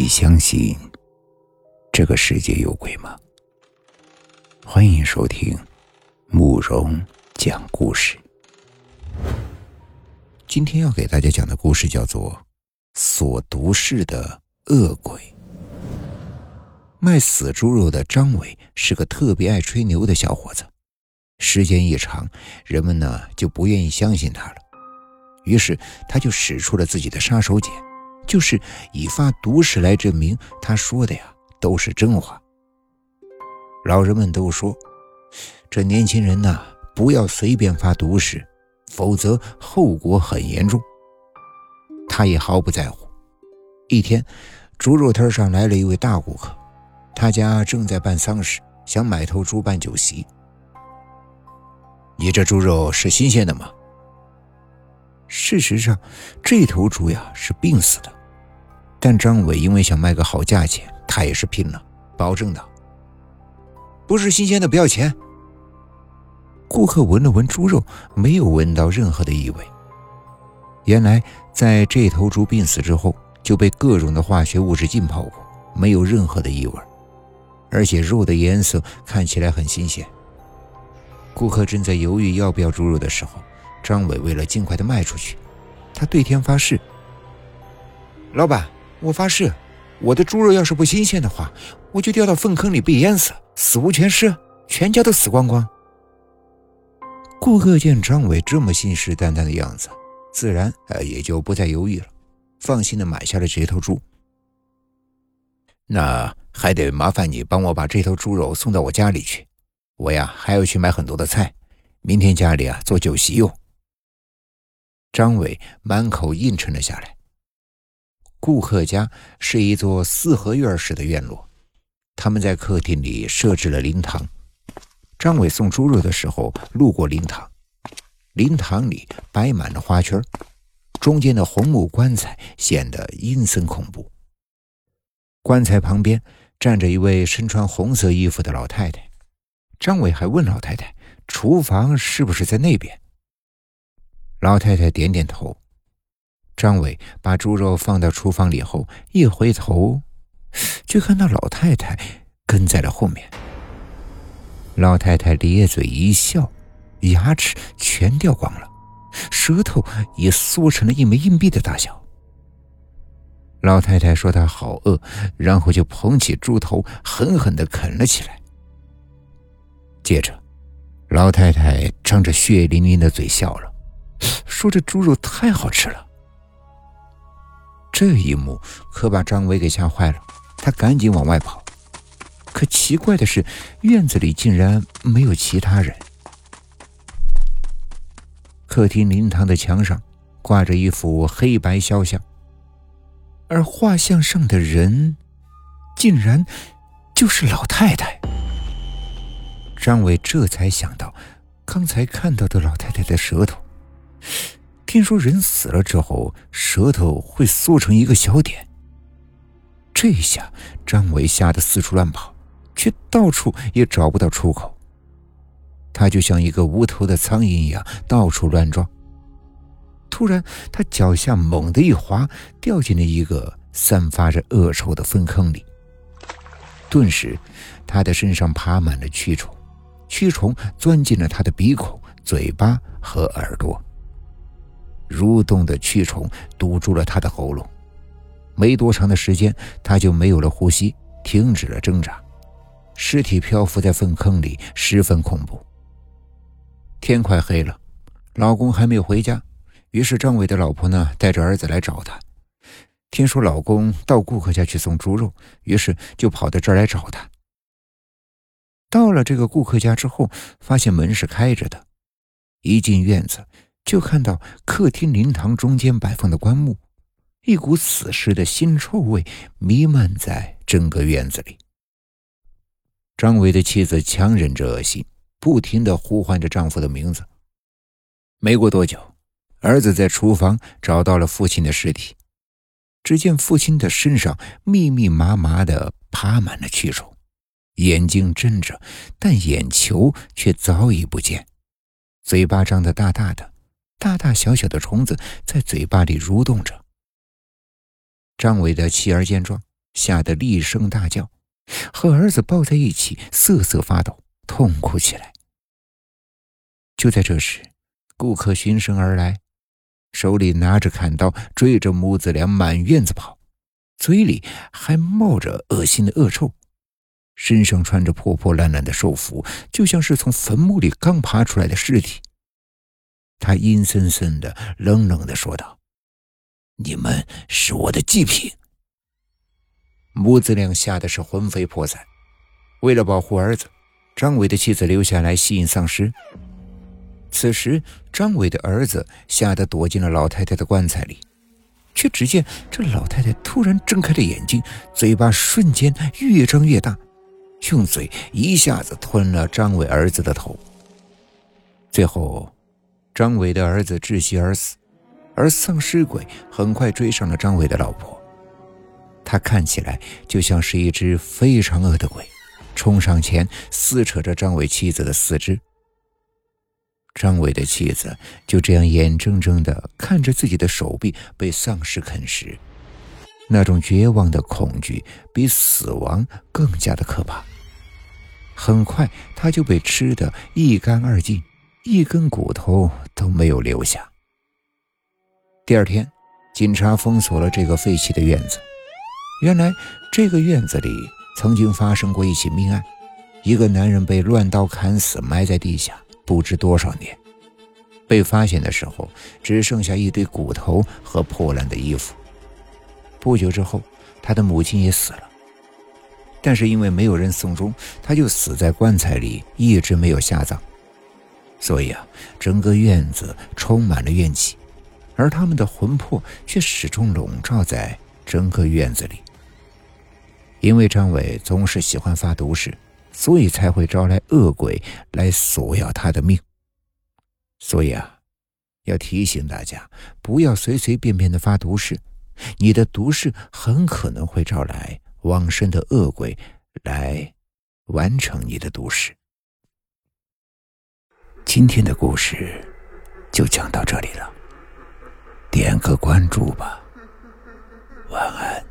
你相信这个世界有鬼吗？欢迎收听慕容讲故事。今天要给大家讲的故事叫做《锁毒室的恶鬼》。卖死猪肉的张伟是个特别爱吹牛的小伙子，时间一长，人们呢就不愿意相信他了，于是他就使出了自己的杀手锏。就是以发毒誓来证明他说的呀都是真话。老人们都说，这年轻人呐，不要随便发毒誓，否则后果很严重。他也毫不在乎。一天，猪肉摊上来了一位大顾客，他家正在办丧事，想买头猪办酒席。你这猪肉是新鲜的吗？事实上，这头猪呀是病死的。但张伟因为想卖个好价钱，他也是拼了，保证道：“不是新鲜的，不要钱。”顾客闻了闻猪肉，没有闻到任何的异味。原来，在这头猪病死之后，就被各种的化学物质浸泡过，没有任何的异味，而且肉的颜色看起来很新鲜。顾客正在犹豫要不要猪肉的时候，张伟为了尽快的卖出去，他对天发誓：“老板。”我发誓，我的猪肉要是不新鲜的话，我就掉到粪坑里被淹死，死无全尸，全家都死光光。顾客见张伟这么信誓旦旦的样子，自然呃也就不再犹豫了，放心的买下了这头猪。那还得麻烦你帮我把这头猪肉送到我家里去，我呀还要去买很多的菜，明天家里啊做酒席用。张伟满口应承了下来。顾客家是一座四合院式的院落，他们在客厅里设置了灵堂。张伟送猪肉的时候路过灵堂，灵堂里摆满了花圈，中间的红木棺材显得阴森恐怖。棺材旁边站着一位身穿红色衣服的老太太。张伟还问老太太：“厨房是不是在那边？”老太太点点头。张伟把猪肉放到厨房里后，一回头，就看到老太太跟在了后面。老太太咧嘴一笑，牙齿全掉光了，舌头也缩成了一枚硬币的大小。老太太说：“她好饿。”然后就捧起猪头，狠狠地啃了起来。接着，老太太张着血淋淋的嘴笑了，说：“这猪肉太好吃了。”这一幕可把张伟给吓坏了，他赶紧往外跑。可奇怪的是，院子里竟然没有其他人。客厅灵堂的墙上挂着一幅黑白肖像，而画像上的人竟然就是老太太。张伟这才想到，刚才看到的老太太的舌头。听说人死了之后，舌头会缩成一个小点。这下张伟吓得四处乱跑，却到处也找不到出口。他就像一个无头的苍蝇一样到处乱撞。突然，他脚下猛地一滑，掉进了一个散发着恶臭的粪坑里。顿时，他的身上爬满了蛆虫，蛆虫钻进了他的鼻孔、嘴巴和耳朵。蠕动的蛆虫堵住了他的喉咙，没多长的时间，他就没有了呼吸，停止了挣扎，尸体漂浮在粪坑里，十分恐怖。天快黑了，老公还没有回家，于是张伟的老婆呢带着儿子来找他，听说老公到顾客家去送猪肉，于是就跑到这儿来找他。到了这个顾客家之后，发现门是开着的，一进院子。就看到客厅灵堂中间摆放的棺木，一股死尸的腥臭味弥漫在整个院子里。张伟的妻子强忍着恶心，不停的呼唤着丈夫的名字。没过多久，儿子在厨房找到了父亲的尸体。只见父亲的身上密密麻麻的爬满了蛆虫，眼睛睁着，但眼球却早已不见，嘴巴张得大大的。大大小小的虫子在嘴巴里蠕动着。张伟的妻儿见状，吓得厉声大叫，和儿子抱在一起瑟瑟发抖，痛哭起来。就在这时，顾客循声而来，手里拿着砍刀，追着母子俩满院子跑，嘴里还冒着恶心的恶臭，身上穿着破破烂烂的寿服，就像是从坟墓里刚爬出来的尸体。他阴森森的、冷冷的说道：“你们是我的祭品。”母子俩吓得是魂飞魄散。为了保护儿子，张伟的妻子留下来吸引丧尸。此时，张伟的儿子吓得躲进了老太太的棺材里，却只见这老太太突然睁开了眼睛，嘴巴瞬间越张越大，用嘴一下子吞了张伟儿子的头。最后，张伟的儿子窒息而死，而丧尸鬼很快追上了张伟的老婆。他看起来就像是一只非常恶的鬼，冲上前撕扯着张伟妻子的四肢。张伟的妻子就这样眼睁睁地看着自己的手臂被丧尸啃食，那种绝望的恐惧比死亡更加的可怕。很快，他就被吃得一干二净，一根骨头都没有留下。第二天，警察封锁了这个废弃的院子。原来，这个院子里曾经发生过一起命案，一个男人被乱刀砍死，埋在地下。不知多少年，被发现的时候只剩下一堆骨头和破烂的衣服。不久之后，他的母亲也死了，但是因为没有人送终，他就死在棺材里，一直没有下葬。所以啊，整个院子充满了怨气，而他们的魂魄却始终笼罩在整个院子里。因为张伟总是喜欢发毒誓。所以才会招来恶鬼来索要他的命。所以啊，要提醒大家，不要随随便便的发毒誓，你的毒誓很可能会招来往生的恶鬼来完成你的毒誓。今天的故事就讲到这里了，点个关注吧，晚安。